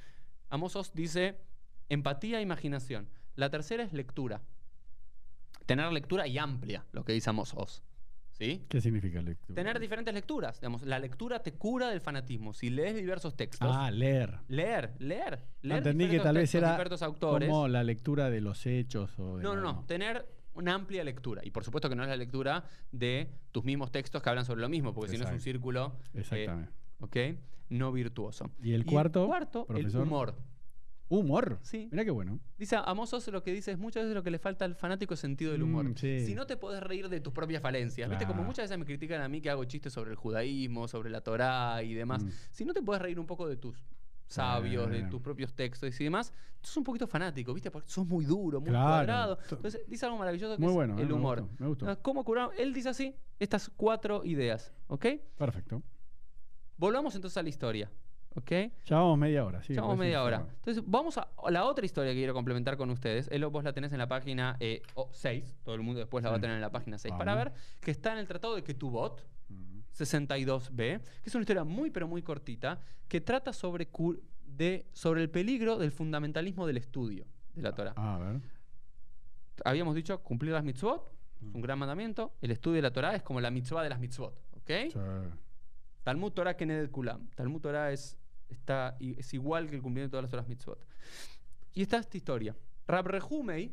Amosos dice empatía e imaginación. La tercera es lectura. Tener lectura y amplia, lo que dice Amosos. ¿Sí? ¿Qué significa lectura? Tener diferentes lecturas. Digamos, la lectura te cura del fanatismo. Si lees diversos textos, Ah, leer. leer, leer. Leer entendí que tal vez era autores. como la lectura de los hechos o de No, no, no. Tener una amplia lectura. Y por supuesto que no es la lectura de tus mismos textos que hablan sobre lo mismo, porque si no es un círculo eh, Exactamente. ¿ok? no virtuoso. ¿Y el cuarto, cuarto, profesor? el humor. Humor. Sí. Mira qué bueno. Dice Amosos lo que dice es muchas veces lo que le falta al fanático es sentido del humor. Mm, sí. Si no te podés reír de tus propias falencias, ¿viste? Como muchas veces me critican a mí que hago chistes sobre el judaísmo, sobre la Torá y demás. Mm. Si no te podés reír un poco de tus sabios, de tus propios textos y demás, sos un poquito fanático, ¿viste? Porque sos muy duro, muy Claro. cuadrado. To- Entonces dice algo maravilloso que Muy es bueno, eh, el me humor. gustó, me gustó. Ah, ¿Cómo curar? Él dice así, estas cuatro ideas, ¿ok? Perfecto. Volvamos entonces a la historia, ¿ok? Ya vamos media hora. Sí, Llevamos media hora. Entonces, vamos a la otra historia que quiero complementar con ustedes. Eh, vos la tenés en la página 6. Todo el mundo después la va a tener en la página 6 para ver. Que está en el Tratado de Ketubot, Mm. 62b. Que es una historia muy, pero muy cortita. Que trata sobre, de, sobre el peligro del fundamentalismo del estudio de la Torah. Ah, a ver. Habíamos dicho cumplir las mitzvot. es un gran mandamiento. El estudio de la Torah es como la mitzvah de las mitzvot. ¿Ok? Sí. Talmud Torah Kened Kulam. Talmud Torah es, está, es igual que el cumplimiento de todas las Torahs mitzvot. Y está esta historia. Rab Rehumei,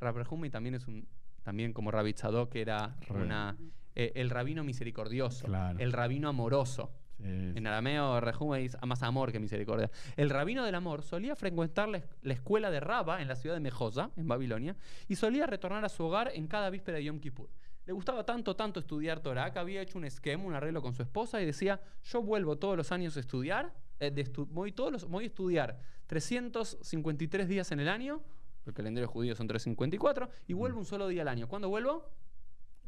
Rab Rehumei también es un, también como Rabbi Tzadok era una, eh, el rabino misericordioso, Claro. el rabino amoroso. Sí, En arameo, Rehumei es más amor que misericordia. El rabino del amor solía frecuentar la, la escuela de Raba en la ciudad de Mejosa, en Babilonia, y solía retornar a su hogar en cada víspera de Yom Kippur. Le gustaba tanto, tanto estudiar Torah que había hecho un esquema, un arreglo con su esposa y decía, yo vuelvo todos los años a estudiar, eh, de estu- voy, todos los, voy a estudiar 353 días en el año, el calendario judío son 354, y vuelvo un solo día al año. ¿Cuándo vuelvo?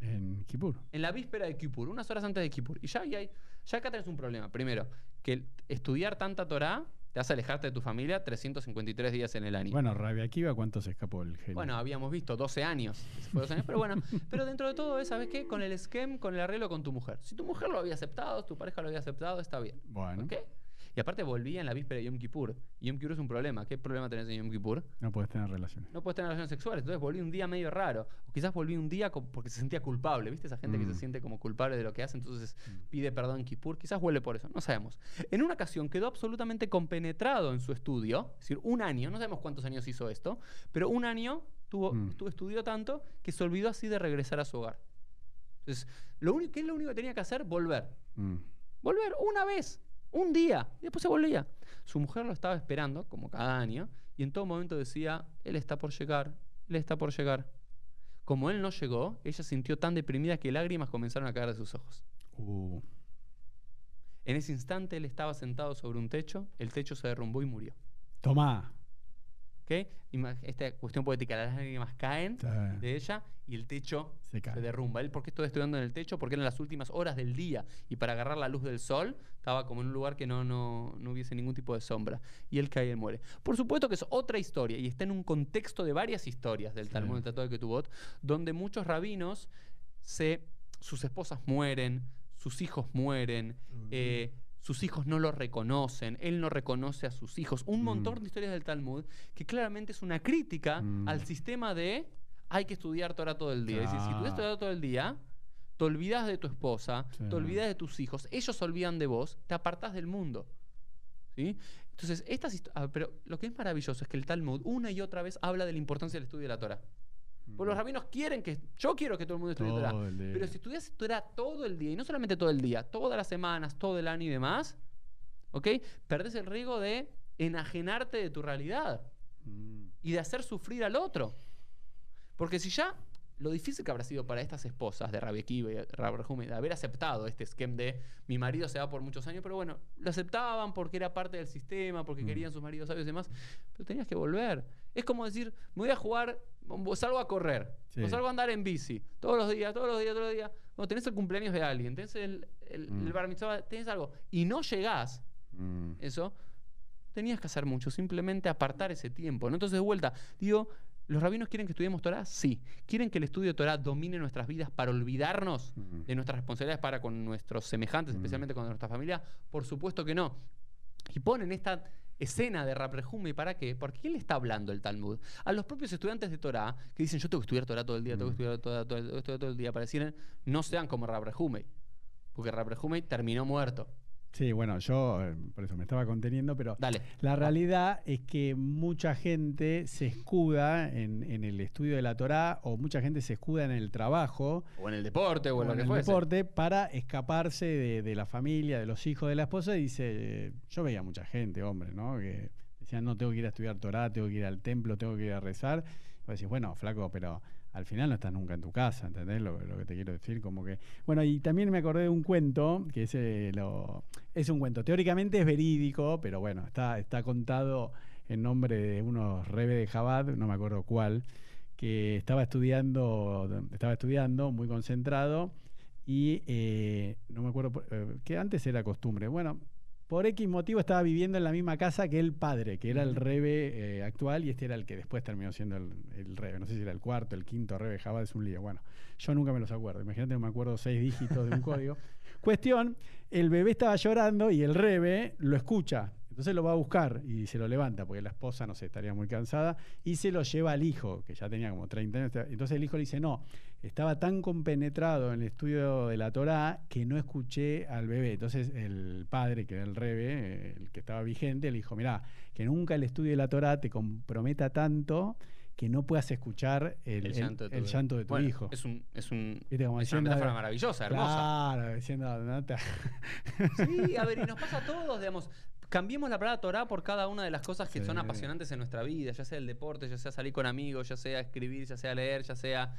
En Kipur. en la víspera de Kippur, unas horas antes de Kippur. Y ya, hay- ya acá tenés un problema. Primero, que estudiar tanta Torah te hace alejarte de tu familia 353 días en el año. Bueno, Rabia Akiva, ¿cuánto se escapó el genio? Bueno, habíamos visto 12 años. se fue 12 años, pero bueno, pero dentro de todo es, ¿sabes qué? Con el esquema, con el arreglo con tu mujer. Si tu mujer lo había aceptado, tu pareja lo había aceptado, está bien. Bueno, ¿Ok? Y aparte volvía en la víspera de Yom Kippur. Y Yom Kippur es un problema. ¿Qué problema tenés en Yom Kippur? no puedes tener relaciones. No puedes tener relaciones sexuales. Entonces volví un día medio raro. O quizás volví un día porque se sentía culpable. ¿Viste? Esa gente que Mm. se siente como culpable de lo que hace, entonces pide perdón en Kippur. Quizás huele por eso. No sabemos. En una ocasión quedó absolutamente compenetrado en su estudio. Es decir, un año. No sabemos cuántos años hizo esto. Pero un año tuvo, Mm. estudió tanto que se olvidó así de regresar a su hogar. Entonces, lo único, ¿qué es lo único que tenía que hacer? Volver. Mm. Volver una vez, un día, y después se volvía. Su mujer lo estaba esperando, como cada año, y en todo momento decía, él está por llegar, él está por llegar. Como él no llegó, ella sintió tan deprimida que lágrimas comenzaron a caer de sus ojos. Uh, En ese instante él estaba sentado sobre un techo, el techo se derrumbó y murió. Tomá. Esta cuestión poética, las lágrimas caen de ella y el techo Se derrumba. Él, ¿por qué estuvo estudiando en el techo? Porque eran las últimas horas del día y para agarrar la luz del sol estaba como en un lugar que no, no, no hubiese ningún tipo de sombra. Y él cae y muere. Por supuesto que es otra historia y está en un contexto de varias historias del Sí. Talmud del Tratado de Ketubot, donde muchos rabinos se, sus esposas mueren, sus hijos mueren. eh, sus hijos no lo reconocen, él no reconoce a sus hijos. Un Mm. montón de historias del Talmud que claramente es una crítica Mm. al sistema de hay que estudiar Torah todo el día. Es decir, si tú Ah. estudias todo el día, te olvidas de tu esposa, Sí. te olvidas de tus hijos, ellos se olvidan de vos, te apartás del mundo. ¿Sí? Entonces, estas ah, pero lo que es maravilloso es que el Talmud una y otra vez habla de la importancia del estudio de la Torah. Porque los rabinos quieren que. Yo quiero que todo el mundo estudie Torah. Pero si estudias Torah todo el día, y no solamente todo el día, todas las semanas, todo el año y demás, ¿ok? Perdés el riesgo de enajenarte de tu realidad Mm. y de hacer sufrir al otro. Porque si ya lo difícil que habrá sido para estas esposas de Rabbi Akiva y Rabbi Rehumi de haber aceptado este esquema de mi marido se va por muchos años, pero bueno, lo aceptaban porque era parte del sistema, porque Mm. querían sus maridos sabios y demás, pero tenías que volver. Es como decir, me voy a jugar, salgo a correr, Sí. o salgo a andar en bici, todos los días, todos los días, todos los días. Cuando tenés el cumpleaños de alguien, tenés el, el, Mm. el bar mitzvah, tenés algo, y no llegás, Mm. eso, tenías que hacer mucho, simplemente apartar ese tiempo. ¿no? Entonces, de vuelta, digo, ¿los rabinos quieren que estudiemos Torah? Sí. ¿Quieren que el estudio de Torah domine nuestras vidas para olvidarnos Mm. de nuestras responsabilidades para con nuestros semejantes, Mm. especialmente con nuestra familia? Por supuesto que no. Y ponen esta escena de Raprejume, ¿para qué? Porque ¿quién le está hablando el Talmud? A los propios estudiantes de Torah que dicen, yo tengo que estudiar Torah todo el día, tengo que Mm. estudiar Torah todo, estudiar todo el día, para decir, no sean como Raprejume. Porque Raprejume terminó muerto. Sí, bueno, yo eh, por eso me estaba conteniendo, pero Dale. la realidad es que mucha gente se escuda en, en el estudio de la Torá o mucha gente se escuda en el trabajo O en el deporte, o, o en lo que el fuese. deporte para escaparse de, de la familia, de los hijos de la esposa. Y dice, eh, yo veía mucha gente, hombre, ¿no? Que decían, no, tengo que ir a estudiar Torá, tengo que ir al templo, tengo que ir a rezar. Y vos decís, bueno, flaco, pero al final no estás nunca en tu casa, ¿entendés lo, que te quiero decir? Como que. Bueno, y también me acordé de un cuento, que es, eh, lo, es un cuento. Teóricamente es verídico, pero bueno, está, está contado en nombre de unos rebe de Jabad, no me acuerdo cuál, que estaba estudiando, estaba estudiando muy concentrado y eh, no me acuerdo, eh, que antes era costumbre. Bueno, por X motivo estaba viviendo en la misma casa que el padre, que era el rebe eh, actual y este era el que después terminó siendo el, el rebe. No sé si era el cuarto, el quinto rebe Jabad, es un lío. Bueno, yo nunca me los acuerdo. Imagínate, no me acuerdo seis dígitos de un código. Cuestión, el bebé estaba llorando y el rebe lo escucha. Entonces lo va a buscar y se lo levanta, porque la esposa, no sé, estaría muy cansada, y se lo lleva al hijo, que ya tenía como 30 años. Entonces el hijo le dice, no, estaba tan compenetrado en el estudio de la Torá que no escuché al bebé. Entonces el padre, que era el rebe, el que estaba vigente, le dijo, mirá, que nunca el estudio de la Torá te comprometa tanto que no puedas escuchar el, El llanto de tu, el llanto de tu Bueno, hijo. Es un, es un, es una diciendo- metáfora maravillosa, hermosa. Claro, diciendo, no te- Sí, a ver, y nos pasa a todos, digamos. Cambiemos la palabra Torah por cada una de las cosas que Sí. son apasionantes en nuestra vida, ya sea el deporte, ya sea salir con amigos, ya sea escribir, ya sea leer, ya sea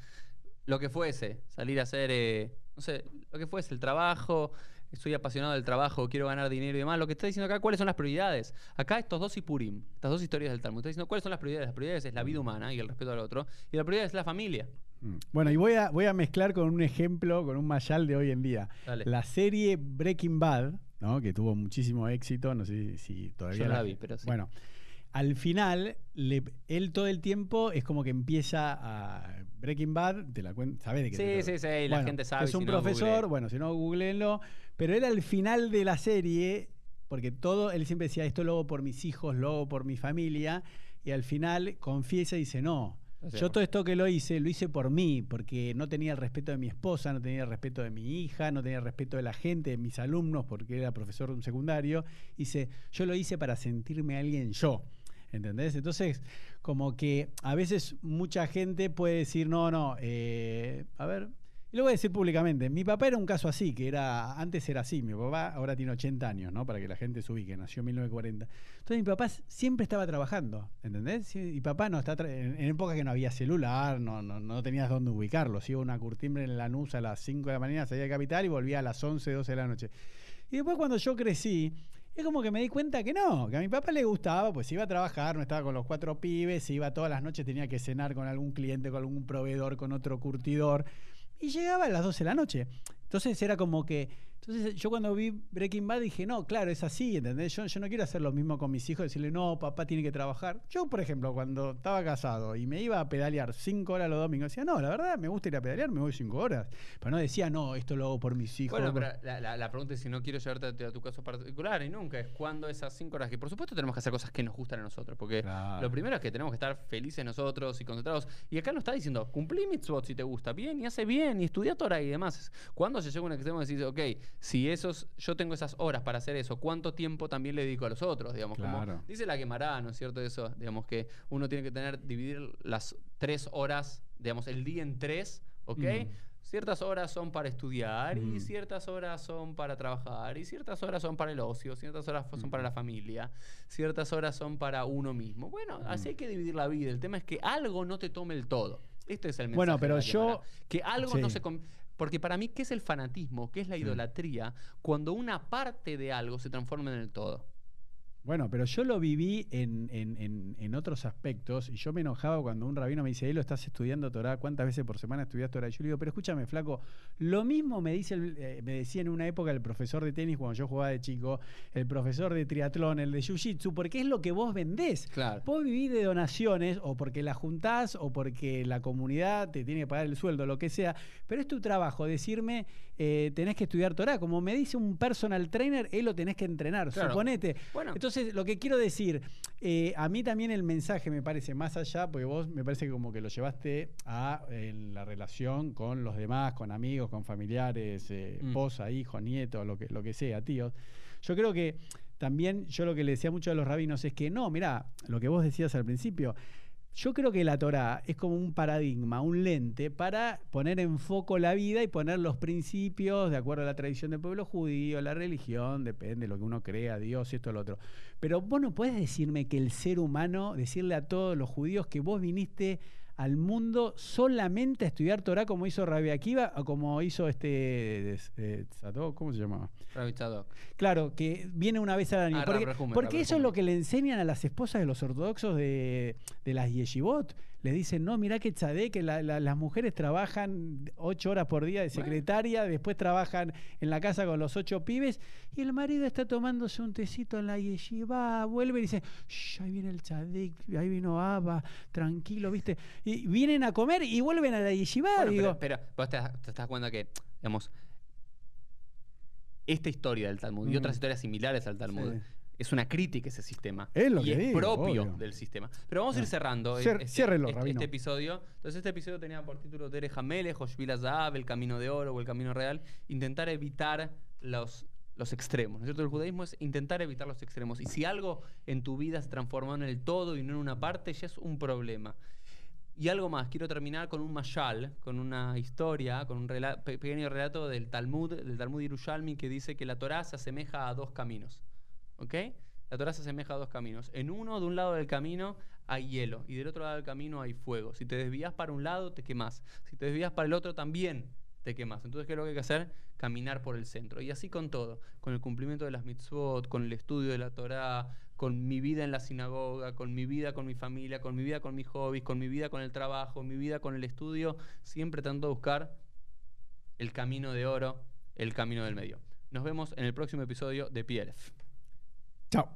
lo que fuese, salir a hacer, eh, no sé, lo que fuese, el trabajo, soy apasionado del trabajo, quiero ganar dinero y demás. Lo que está diciendo acá, ¿cuáles son las prioridades? Acá estos dos Ipurim, estas dos historias del Talmud, está diciendo cuáles son las prioridades. Las prioridades es la vida humana y el respeto al otro, y la prioridad es la familia. Mm. Bueno, y voy a, voy a mezclar con un ejemplo, con un mayal de hoy en día. Dale. La serie Breaking Bad, ¿no? que tuvo muchísimo éxito, no sé si todavía... Yo la vi, pero sí. Bueno, al final, le- él todo el tiempo es como que empieza a... Breaking Bad, te la cuento, ¿sabes de qué? Sí, sí, sí, y la Bueno, gente sabe. Es un si profesor, bueno, si no, googleenlo. Pero él al final de la serie, porque todo, él siempre decía, esto lo hago por mis hijos, lo hago por mi familia, y al final confiesa y dice, no, Yo todo esto que lo hice, lo hice por mí, porque no tenía el respeto de mi esposa, no tenía el respeto de mi hija, no tenía el respeto de la gente, de mis alumnos, porque era profesor de un secundario. Dice, yo lo hice para sentirme alguien yo. ¿Entendés? Entonces, como que a veces mucha gente puede decir, no, no, eh, a ver, y lo voy a decir públicamente, mi papá era un caso así, que era, antes era así, mi papá ahora tiene 80 años, ¿no? Para que la gente se ubique, nació en 1940. Entonces mi papá siempre estaba trabajando, ¿entendés? Y papá no está, en, épocas que no había celular, no, no, no tenías dónde ubicarlo, si iba una curtimbre en Lanús a las 5 de la mañana, salía de capital y volvía a las 11, 12 de la noche. Y después cuando yo crecí, es como que me di cuenta que no, que a mi papá le gustaba, pues iba a trabajar, no estaba con los cuatro pibes, iba todas las noches, tenía que cenar con algún cliente, con algún proveedor, con otro curtidor, y llegaba a las 12 de la noche. Entonces era como que, entonces yo cuando vi Breaking Bad dije, no, claro, es así, ¿entendés? Yo, yo no quiero hacer lo mismo con mis hijos, decirle, no, papá tiene que trabajar. Yo, por ejemplo, cuando estaba casado y me iba a pedalear cinco horas los domingos, decía, no, la verdad, me gusta ir a pedalear, me voy cinco horas. Pero no decía, no, esto lo hago por mis hijos. Bueno, pero la, la- la pregunta es si no quiero llevarte a, a tu caso particular y nunca es cuándo esas cinco horas que por supuesto tenemos que hacer cosas que nos gustan a nosotros porque Claro. lo primero es que tenemos que estar felices nosotros y concentrados y acá nos está diciendo cumplí mitzvot si te gusta bien y hace bien y estudia Torah y demás cuando se llega a un extremo decís ok si esos yo tengo esas horas para hacer eso cuánto tiempo también le dedico a los otros digamos como dice la Gemara no es cierto eso digamos que uno tiene que tener dividir las tres horas digamos el día en tres ok Mm. Ciertas horas son para estudiar y ciertas horas son para trabajar y ciertas horas son para el ocio, ciertas horas son para la familia, ciertas horas son para uno mismo. Bueno, así hay que dividir la vida. El tema es que algo no te tome el todo. Este es el mensaje. Bueno, pero yo-. Que algo no se... Porque para mí, ¿qué es el fanatismo? ¿Qué es la Sí. idolatría? Cuando una parte de algo se transforma en el todo. Bueno, pero yo lo viví en, en- en- en otros aspectos y yo me enojaba cuando un rabino me dice, Elo, estás estudiando Torah, ¿cuántas veces por semana estudias Torah? Y yo le digo, pero escúchame, flaco, lo mismo me, dice el- eh, me decía en una época el profesor de tenis cuando yo jugaba de chico, el profesor de triatlón, el de jiu-jitsu, porque es lo que vos vendés. Claro. Vos vivís de donaciones o porque la juntás o porque la comunidad te tiene que pagar el sueldo, lo que sea, pero es tu trabajo decirme, eh, tenés que estudiar Torah. Como me dice un personal trainer, él lo tenés que entrenar, Claro. suponete. Bueno, Entonces, lo que quiero decir, eh, a mí también el mensaje me parece más allá, porque vos me parece que como que lo llevaste a en la relación con los demás, con amigos, con familiares, eh, Mm. esposa, hijos, nietos, lo que, lo que sea, tíos. Yo creo que también yo lo que le decía mucho a los rabinos es que no, mirá, lo que vos decías al principio, yo creo que la Torá es como un paradigma, un lente para poner en foco la vida y poner los principios de acuerdo a la tradición del pueblo judío, la religión, depende de lo que uno crea, Dios, esto, lo otro. Pero vos no puedes decirme que el ser humano, decirle a todos los judíos que vos viniste al mundo solamente a estudiar Torah como hizo Rabbi Akiva o como hizo este eh, Sadok, ¿cómo se llamaba? Rabbi Tzadok. Claro, que viene una vez al año. Ah, porque Rab Rehumen, porque Rab eso es lo que le enseñan a las esposas de los ortodoxos de, de las yeshivot. Les dicen, no, mirá que tzadé, que la- la- las mujeres trabajan ocho horas por día de Bueno. secretaria, después trabajan en la casa con los ocho pibes, y el marido está tomándose un tecito en la yeshiva, vuelve y dice, "Shh, ahí viene el tzadik, ahí vino Abba, tranquilo, ¿viste? Y vienen a comer y vuelven a la yeshiva, Bueno, digo. pero, pero vos te, te estás cuenta que, digamos, esta historia del Talmud y otras historias similares al Talmud Sí. Es una crítica ese sistema. Es lo y que es digo, propio obvio. del sistema. Pero vamos a ir Ah. cerrando Cier- este, ciérrelo, este- este episodio. Entonces este episodio tenía por título Derech Hamelech, Hoshvil Zahab, El Camino de Oro o El Camino Real. Intentar evitar los, los extremos. ¿no es cierto? El judaísmo es intentar evitar los extremos. Y si algo en tu vida se transformó en el todo y no en una parte, ya es un problema. Y algo más, quiero terminar con un mashal, con una historia, con un pequeño relato del Talmud, del Talmud Yerushalmi, que dice que la Torá se asemeja a dos caminos. ¿Ok? La Torá se asemeja a dos caminos. En uno, de un lado del camino, hay hielo, y del otro lado del camino hay fuego. Si te desvías para un lado, te quemas. Si te desvías para el otro, también te quemas. Entonces, ¿qué es lo que hay que hacer? Caminar por el centro. Y así con todo, con el cumplimiento de las mitzvot, con el estudio de la Torá, con mi vida en la sinagoga, con mi vida con mi familia, con mi vida con mis hobbies, con mi vida con el trabajo, mi vida con el estudio, siempre tratando de buscar el camino de oro, el camino del medio. Nos vemos en el próximo episodio de PLF. Chao.